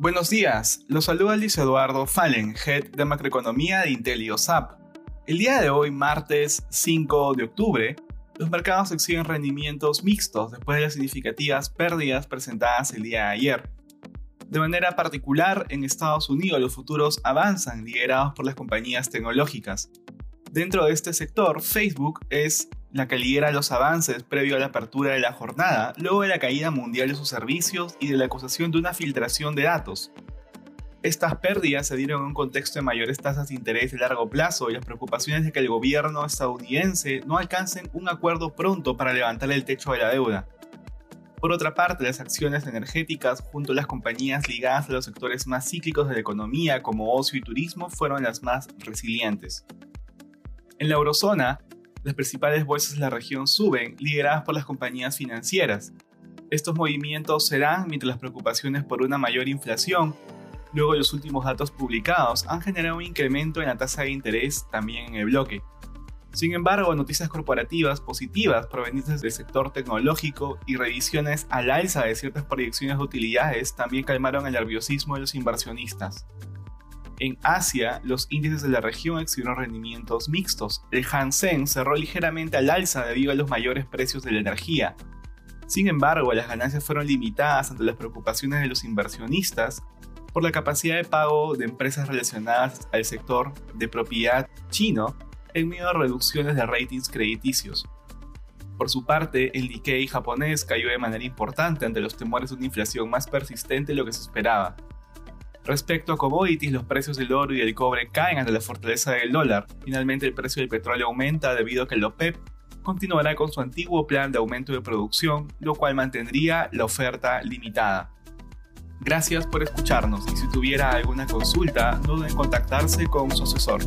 Buenos días, los saluda Luis Eduardo Fallen, Head de Macroeconomía de IntelioSAP. El día de hoy, martes 5 de octubre, los mercados exhiben rendimientos mixtos después de las significativas pérdidas presentadas el día de ayer. De manera particular, en Estados Unidos los futuros avanzan liderados por las compañías tecnológicas. Dentro de este sector, Facebook es la que lidera los avances previo a la apertura de la jornada, luego de la caída mundial de sus servicios y de la acusación de una filtración de datos. Estas pérdidas se dieron en un contexto de mayores tasas de interés de largo plazo y las preocupaciones de que el gobierno estadounidense no alcancen un acuerdo pronto para levantar el techo de la deuda. Por otra parte, las acciones energéticas junto a las compañías ligadas a los sectores más cíclicos de la economía como ocio y turismo fueron las más resilientes. En la eurozona, las principales bolsas de la región suben, lideradas por las compañías financieras. Estos movimientos se dan mientras las preocupaciones por una mayor inflación, luego de los últimos datos publicados, han generado un incremento en la tasa de interés también en el bloque. Sin embargo, noticias corporativas positivas provenientes del sector tecnológico y revisiones al alza de ciertas proyecciones de utilidades también calmaron el nerviosismo de los inversionistas. En Asia, los índices de la región exhibieron rendimientos mixtos. El Hansen cerró ligeramente al alza debido a los mayores precios de la energía. Sin embargo, las ganancias fueron limitadas ante las preocupaciones de los inversionistas por la capacidad de pago de empresas relacionadas al sector de propiedad chino en medio de reducciones de ratings crediticios. Por su parte, el Nikkei japonés cayó de manera importante ante los temores de una inflación más persistente de lo que se esperaba. Respecto a commodities, los precios del oro y del cobre caen ante la fortaleza del dólar. Finalmente, el precio del petróleo aumenta debido a que el OPEP continuará con su antiguo plan de aumento de producción, lo cual mantendría la oferta limitada. Gracias por escucharnos y si tuviera alguna consulta, no duden en contactarse con su asesor.